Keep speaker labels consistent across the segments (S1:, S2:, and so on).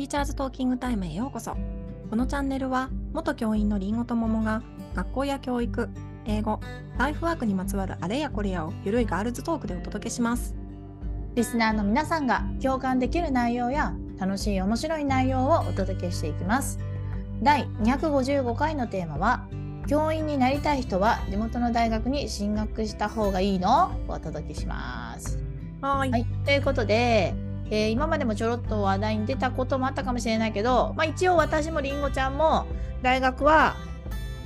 S1: ティーチャーズトーキングタイムへようこそ。このチャンネルは、元教員のりんごと桃が、学校や教育、英語、ライフワークにまつわるあれやこれやをゆるいガールズトークでお届けします。
S2: リスナーの皆さんが共感できる内容や楽しい面白い内容をお届けしていきます。第255回のテーマは教員になりたい人は地元の大学に進学した方がいいの？をお届けします。
S1: はーい。
S2: はい、ということで、えー今までもちょろっと話題に出たこともあったかもしれないけど、まあ、一応私もりんごちゃんも大学は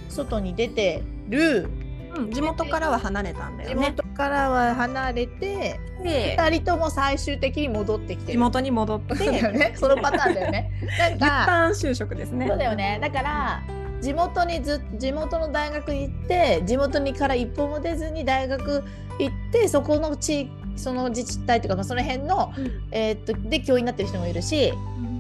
S2: 外に出てる
S1: うん、地元からは離れたんだ
S2: 地
S1: よね。
S2: 元からは離れて
S1: で、
S2: 2人とも最終的に戻ってきてる。
S1: 地元に戻って、
S2: ね。そのパターンだよね。なん
S1: 一
S2: か、
S1: 旦就職ですね。
S2: そうだよね。だから、地元にず地元の大学に行って地元にから一歩も出ずに大学行ってそこの地域その自治体とか、まあ、その辺の、
S1: うん
S2: えーっとで教員になってる人もいるし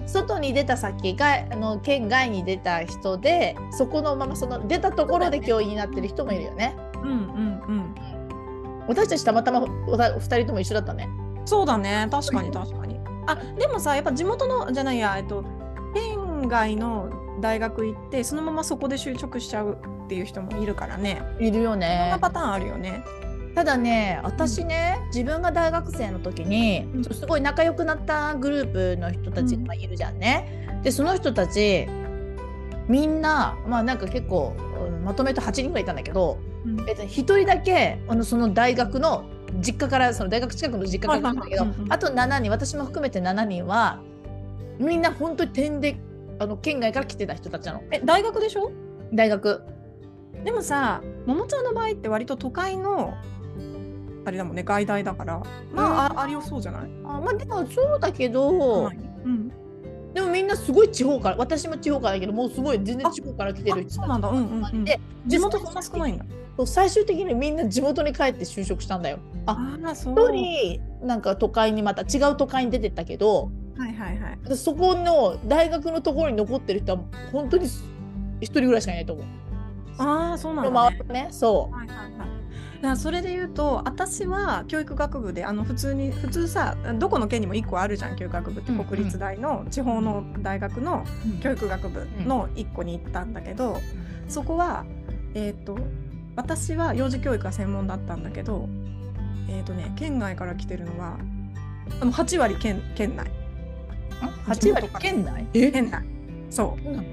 S2: 外に出た先があの県外に出た人でそこのままその出たところで教員になってる人もいるよね。
S1: うんうんうん。
S2: 私たちたまたまおた二人とも一緒だったね。
S1: そうだね。確かに確かに。あ、でもさ、やっぱ地元の、じゃないや、えっと、県外の大学行って、そのままそこで就職しちゃうっていう人もいるからね。
S2: いるよ
S1: そん
S2: ね
S1: な。パターンあるよね。
S2: ただね私ね、自分が大学生の時に、
S1: うん。
S2: すごい仲良くなったグループの人たちがいるじゃんね。でその人たちみんなまあなんか結構うんまとめると8人ぐらいいたんだけど、
S1: うん。
S2: えっと、1人だけあのその大学の実家からその大学近くの実家から来たんだけど、あと7人私も含めて7人はみんな本当に点であの県外から来てた人たちなの。
S1: え、大学でしょ？
S2: 大学。
S1: でもさ、ももちゃんの場合って割と都会の、あれだもんね、外大だから、まあ、あありよそうじゃない？
S2: あまあでもそうだけど、
S1: はいうん。
S2: でもみんなすごい地方から私も地方からだけどもうすごい全然地方から来て
S1: あ
S2: る人
S1: そうなんだ。うんうんうん。
S2: で
S1: 地元そんな少ないんだ。
S2: 最終的にみんな地元に帰って就職したんだよ。あ
S1: そう。
S2: 一人なんか都会にまた違う都会に出てったけど
S1: はいはいはい。
S2: でそこの大学のところに残ってる人は本当に一人ぐらいしかいないと思う。
S1: ああ、そうなんだ、ね。
S2: 周りねそ
S1: はいはいはい。だそれで言うと私は教育学部であの普通に普通さどこの県にも1個あるじゃん教育学部って国立大の地方の大学の
S2: う。
S1: 教育学部の1個に行ったんだけど、そこはえっ、と私は幼児教育が専門だったんだけどえっ、とね県外から来てるのはあの8割県県内。
S2: 8割県内？え？
S1: 県内。そ
S2: そう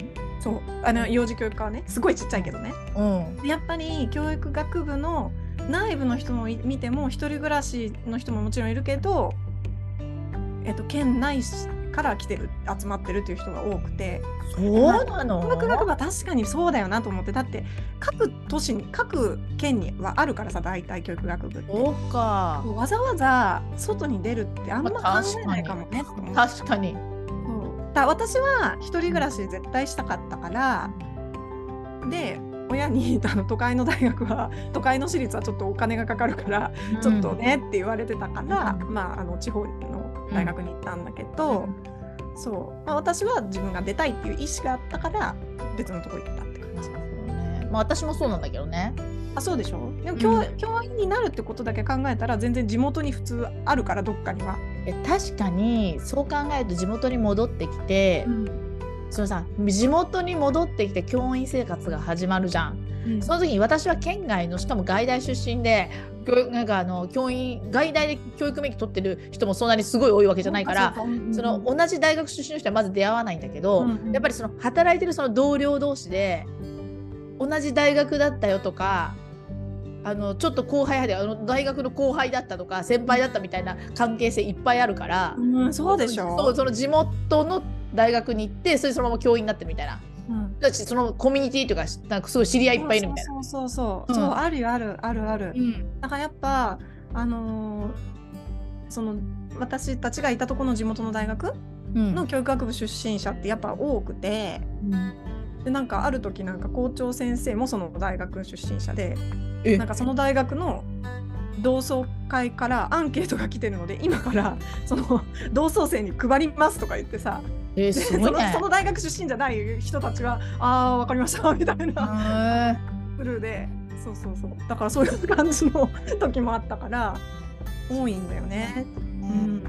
S1: そう。あの幼児教育科はねすごいちっちゃいけどね。
S2: うん。
S1: でやっぱり教育学部の内部の人もい見ても一人暮らしの人ももちろんいるけど、えっと、県内から来てる集まってるっていう人が多くて。
S2: そうなの？
S1: 教育学部は確かにそうだよなと思って。だって各都市に各県にはあるからさ大体教育学部って。
S2: そうか。
S1: わざわざ外に出るってあんま考えないかもねと思って。
S2: 確かに。
S1: そう。だ私は一人暮らし絶対したかったからで親に あの都会の大学は都会の私立はちょっとお金がかかるから、ちょっとねって言われてたから、
S2: う
S1: まああの地方の大学に行ったんだけど、そう、まあ、私は自分が出たいっていう意思があったから別のとこ行ったって感じ。
S2: ね。まあ私もそうなんだけどね。
S1: あそうでしょ？でも教,、
S2: うん。
S1: 教員になるってことだけ考えたら全然地元に普通あるからどっかには。
S2: え確かにそう考えると地元に戻ってきて、そのさ地元に戻ってきて教員生活が始まるじゃん。
S1: うん
S2: その時に私は県外のしかも外大出身でなんかあの教員外大で教育免許取ってる人もそんなにすごい多いわけじゃないから。その同じ大学出身の人はまず出会わないんだけど、
S1: うんうん
S2: やっぱりその働いてるその同僚同士で同じ大学だったよとかあのちょっと後輩であの大学の後輩だったとか先輩だったみたいな関係性いっぱいあるから、
S1: うん、そうでしょ
S2: そうその地元の大学に行ってそれでそのまま教員になってるみたいな。
S1: うん。
S2: だしそのコミュニティとかなんかすごい知り合いいっぱいいるみたいな。
S1: そうそうそう
S2: う。ん。
S1: そう、あるよあるあるある、
S2: うん。
S1: だからやっぱあのーその私たちがいたところの地元の大学
S2: うん。
S1: の教育学部出身者ってやっぱ多くてでなんかある時なんか校長先生もその大学出身者で
S2: え。
S1: なんかその大学の同窓会からアンケートが来てるので今から その同窓生に配りますとか言ってさ
S2: えー、
S1: ですその
S2: ごいね。
S1: そ。の大学出身じゃない人たちはああ分かりました みたいな。
S2: へ
S1: フルで。そうそうそう。だからそういう感じの時もあったから多いんだよね。
S2: ー
S1: うん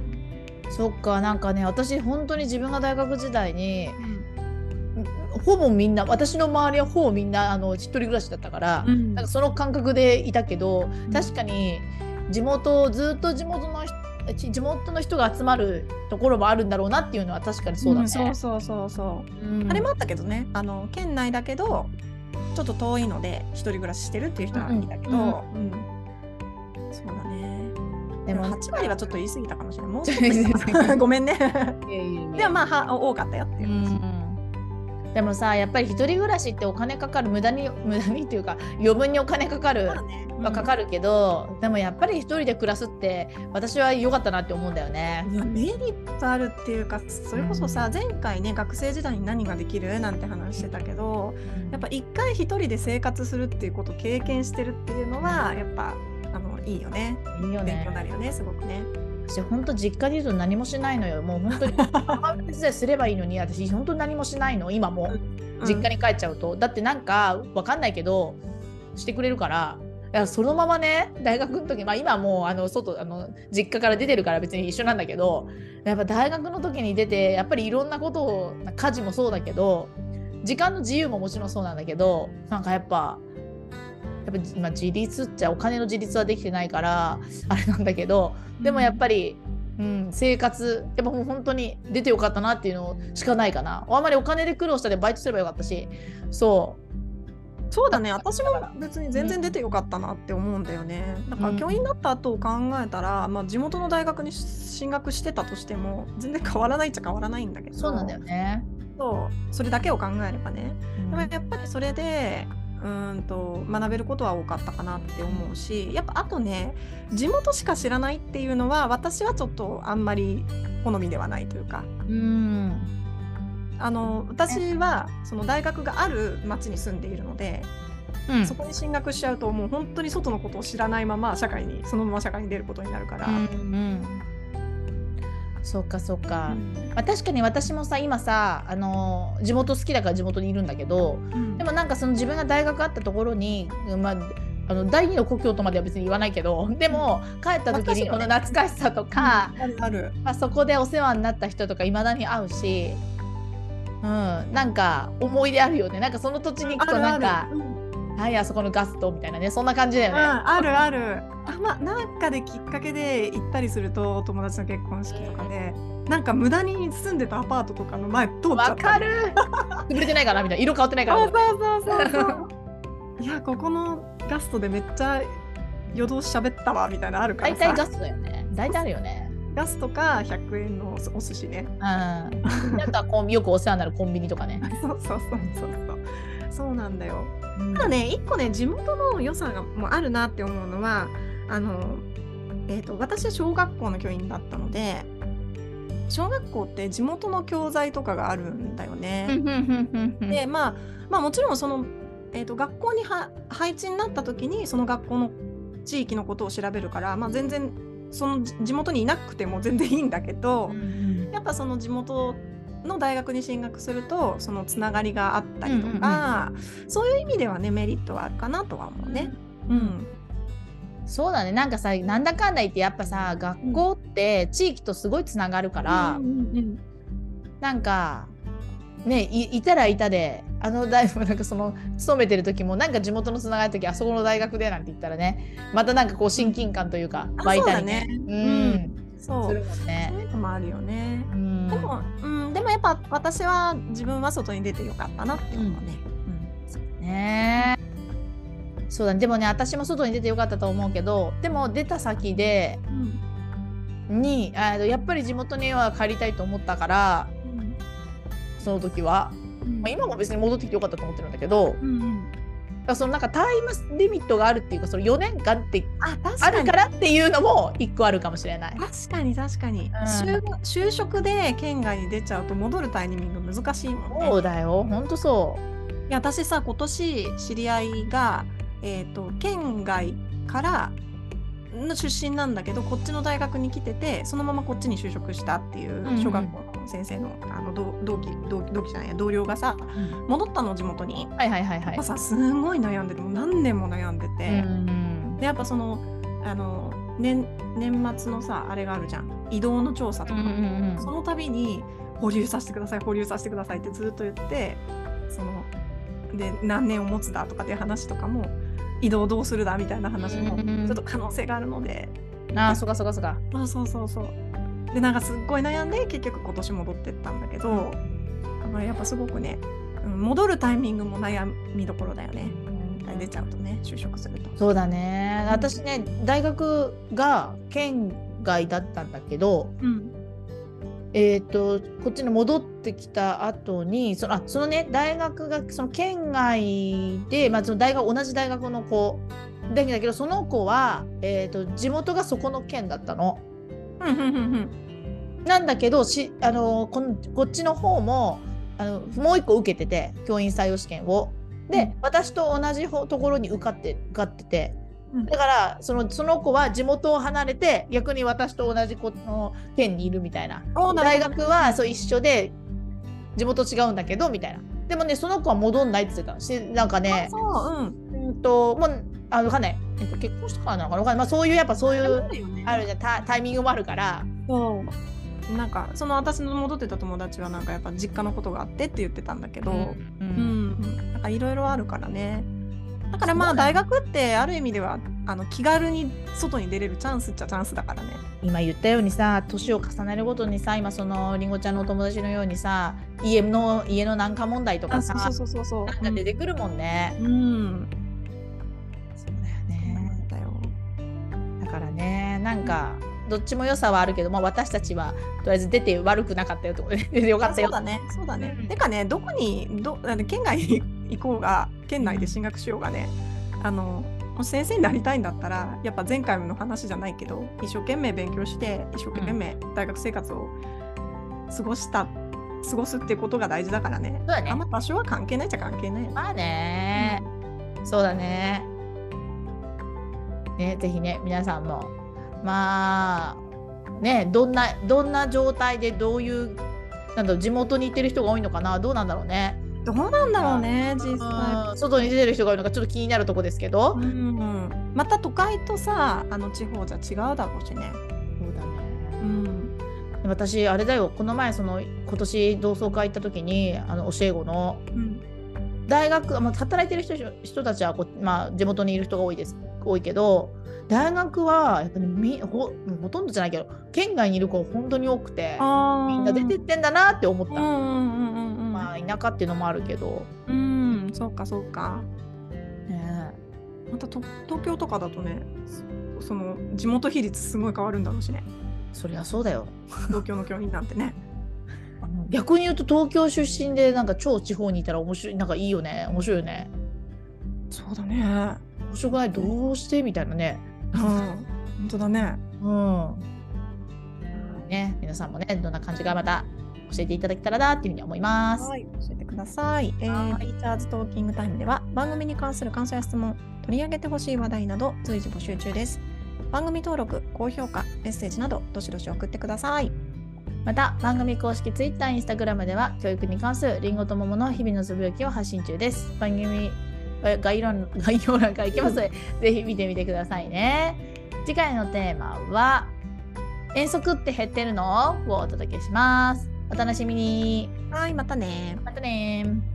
S2: そっかなんかね私本当に自分が大学時代にほぼみんな私の周りはほぼみんなあの一人暮らしだったから、
S1: うん。
S2: なんかその感覚でいたけど確かに地元ずっと地元の人地元の人が集まるところもあるんだろうなっていうのは確かにそうだね。
S1: んそうそうそうそう。
S2: うん。
S1: あれもあったけどね。あの県内だけどちょっと遠いので一人暮らししてるっていう人はいたけど、
S2: うん
S1: うんそうだね。でも
S2: でも
S1: 8割はちょっと言い過ぎたかもしれない。もうちょっと。ごめんね。でもまあは多かったよっていうう話、
S2: んでもさやっぱり一人暮らしってお金かかる無駄に 無駄にっていうか余分にお金かかるはかかるけど、でもやっぱり一人で暮らすって私は良かったなって思うんだよね。
S1: いやメリットあるっていうかそれこそさ、前回ね学生時代に何ができるなんて話してたけどやっぱ一回一人で生活するっていうことを経験してるっていうのはやっぱあのいいよね
S2: いいよ
S1: 勉強にな
S2: ね。
S1: るよねすごくね。
S2: 私本当実家にいると何もしないのよ。もう本当に母親手伝いすればいいのに私本当に何もしないの今も実家に帰っちゃうと、だってなんかわかんないけどしてくれるから。いやそのままね大学の時、まあ、今はもうあの外あの実家から出てるから別に一緒なんだけどやっぱ大学の時に出てやっぱりいろんなことを家事もそうだけど時間の自由ももちろんそうなんだけどなんかやっぱやっぱ、まあ、自立っちゃお金の自立はできてないからあれなんだけどでもやっぱり、うん、生活やっぱもう本当に出てよかったなっていうのしかないかな。あんまりお金で苦労したでバイトすればよかったし。そ
S1: そうだね。私も別に全然出てよかったなって思うんだよね。だから教員になった後を考えたら、まあ、地元の大学に進学してたとしても全然変わらないっちゃ変わらないんだけど。
S2: うそうなんだよね。
S1: そう。それだけを考えればね。
S2: うん。
S1: でもやっぱりそれでうーんと学べることは多かったかなって思うしやっぱあとね地元しか知らないっていうのは私はちょっとあんまり好みではないというか。
S2: うん。
S1: あの私はその大学がある町に住んでいるので、
S2: うん。
S1: そこに進学しちゃうともう本当に外のことを知らないまま社会にそのまま社会に出ることになるから。
S2: うんうんそうかそうか、
S1: うん。
S2: まあ、確かに私もさ今さあの地元好きだから地元にいるんだけど
S1: うん。
S2: でもなんかその自分が大学あったところに、まあ、あの第二の故郷とまでは別に言わないけどでも帰った時にこの懐かしさとか、
S1: あるある。
S2: まあ、そこでお世話になった人とかいまだに会うし、うん、なんか思い出あるよね。なんかその土地に行くとなんか
S1: あるある。うん
S2: はいあそこのガストみたいなねそんな感じだよ
S1: うん、
S2: ね。
S1: あるある。あまあなんかできっかけで行ったりするとお友達の結婚式とかでなんか無駄に住んでたアパートとかの前通っちゃった
S2: わかる。潰れてないかなみたいな。色変わってないから。
S1: そうそうそうそう いやここのガストでめっちゃ夜通し喋ったわみたいなのあるからさ。
S2: 大体ガストだよね。大体あるよね。
S1: ガスとか100円のお寿司ね。
S2: うん、あとはこうよくお世話になるコンビニとかね。
S1: そうそうそうそうそうなんだよ。
S2: うん。
S1: ただね一個ね地元の良さがもあるなって思うのはあの、えー、と私は小学校の教員だったので小学校って地元の教材とかがあるんだよね。でまあまあもちろんその、えー、と学校には配置になった時にその学校の地域のことを調べるから、まあ、全然その地地元にいなくても全然いいんだけど、やっぱその地元の大学に進学するとそのつながりがあったりとか、そういう意味ではねメリットはあるかなとは思うね。うん、
S2: そうだね。なんかさなんだかんだ言ってやっぱさ学校って地域とすごいつながるから、
S1: うんうん
S2: なんかねいいたらいたであの大学なんかその勤めてる時もなんか地元のつながる時あそこの大学でなんて言ったらねまたなんかこう親近感というか
S1: あ
S2: 湧いたりね。
S1: そう
S2: ん、
S1: ねそう。
S2: するもんね。
S1: そう。いうのもあるよね。
S2: うん
S1: でも、うん、でもやっぱ私は自分は外に出てよかったなって思うね。
S2: ねそうだね。でもね私も外に出てよかったと思うけどでも出た先で
S1: うん
S2: にやっぱり地元には帰りたいと思ったからその時は、
S1: うん。
S2: まあ、今も別に戻ってきてよかったと思ってるんだけど
S1: うんうん
S2: らそのなんかタイムリミットがあるっていうかその4年間って
S1: あ
S2: るからっていうのも一個あるかもしれない。
S1: 確かに確かに、就就職で県外に出ちゃうと戻るタイミング難しいもんね。
S2: そうだよ。ほんとそ
S1: いや私さ今年知り合いが、えー、と県外からの出身なんだけどこっちの大学に来ててそのままこっちに就職したってい
S2: うんう
S1: うん。小学校の先生の,、あの同同期同期同期じゃないや同僚がさ
S2: う、
S1: 戻ったの地元に。
S2: はいはいはいはい。
S1: さすごい悩んでて何年も悩んでて、
S2: うん。
S1: でやっぱそのあの年年末のさあれがあるじゃん。移動の調査とか、
S2: うん
S1: その度に保留させてください保留させてくださいってずっと言ってそので何年を持つだとかっていう話とかも移動どうするだみたいな話も
S2: うん
S1: ちょっと可能性があるので、
S2: ああそうかそうかそうか。
S1: そうそうそうそうでなんかすっごい悩んで結局今年戻ってったんだけど、だからやっぱすごくね、うん、戻るタイミングも悩みどころだよね出ちゃうとね就職すると。
S2: そうだね私ね大学が県外だったんだけど
S1: うん
S2: えー、とこっちに戻ってきた後にそのあそのね大学がその県外で、まあ、その大学同じ大学の子だけどその子は、えー、と地元がそこの県だったの。なんだけどしあのこのこっちの方もあのもう一個受けてて教員採用試験を。で、
S1: うん。
S2: 私と同じほところに受かって受かってて。
S1: うん。
S2: だからそのその子は地元を離れて逆に私と同じこの県にいるみたいな。大学はそう一緒で地元違うんだけどみたいな。でもねその子は戻んないって言ってたしなんかね
S1: あそううん
S2: うんともうあわかんない、えっと、結婚したからなのかな？わかんない、まあ、そういうやっぱそういうあるじゃんタタイミングもあるから
S1: そうなんかその私の戻ってた友達はなんかやっぱ実家のことがあってって言ってたんだけど、
S2: う
S1: うんん、なんかいろいろあるからね。だからまあ大学ってある意味ではあの気軽に外に出れるチャンスっちゃチャンスだからね。
S2: 今言ったようにさ年を重ねるごとにさ今そのりんごちゃんのお友達のようにさ家の家の難化問題とかさ
S1: そうそうそうそう。
S2: なんか出てくるもんね。
S1: うん。うん。
S2: からねなんかどっちも良さはあるけど、まあ、私たちはとりあえず出て悪くなかったよと出て よかったよ
S1: そうだね。そうだね
S2: うん。
S1: てかね、どこにど県外に行こうが県内で進学しようがね、あのもし先生になりたいんだったらやっぱ前回の話じゃないけど一生懸命勉強して一生懸命大学生活を過ごした、過ごすってことが大事だからね。
S2: そうだね
S1: あんま場所は関係ないっちゃ関係ない。
S2: まあね、そうだね。ね、ぜひね、皆さんも、まあ、ね、どんな、どんな状態でどういう、なんだろう、地元に行ってる人が多いのかな、どうなんだろうね。
S1: どうなんだろうね実際。
S2: うん外に出てる人が多いのか、ちょっと気になるとこですけど。
S1: うんうん、また都会とさあの地方じゃ違うだろうしね。
S2: そうだね。
S1: うん
S2: 私、あれだよ、この前、その、今年同窓会行った時に、あの、教え子の、
S1: うん
S2: 大学、まあ、働いてる人人たちはこ、まあ、地元にいる人が多いです多いけど大学はやっぱりみほほとんどじゃないけど県外にいる子本当に多くてみんな出てってんだなって思った、
S1: うんうんうんうんうん。
S2: まあ田舎っていうのもあるけど、
S1: うん、そうかそうか。
S2: ね
S1: またと東京とかだとね、そその地元比率すごい変わるんだろうしね。
S2: え、そりゃそうだよ
S1: 東京の教員なんてね。
S2: 逆に言うと東京出身でなんか超地方にいたら面白いなんかいいよね面白いよね
S1: そうだね。
S2: 面白くないどうして？みたいなね
S1: うん、本当だね。
S2: うんね皆さんもねどんな感じかまた教えていただけたらなっていうふうに思います
S1: はい、教えてください。えー、
S2: はい
S1: ティーチャーズトーキングタイムでは番組に関する感想や質問、取り上げてほしい話題など随時募集中です。番組登録、高評価、メッセージなどどしどし送ってください。
S2: また番組公式 Twitter、Instagram では教育に関するりんごと桃の日々のつぶやきを発信中です。番組え概要欄 概要欄から行きますので、ぜひ見てみてくださいね。次回のテーマは遠足って減ってるの？をお届けします。お楽しみに。
S1: はい、またね。
S2: またね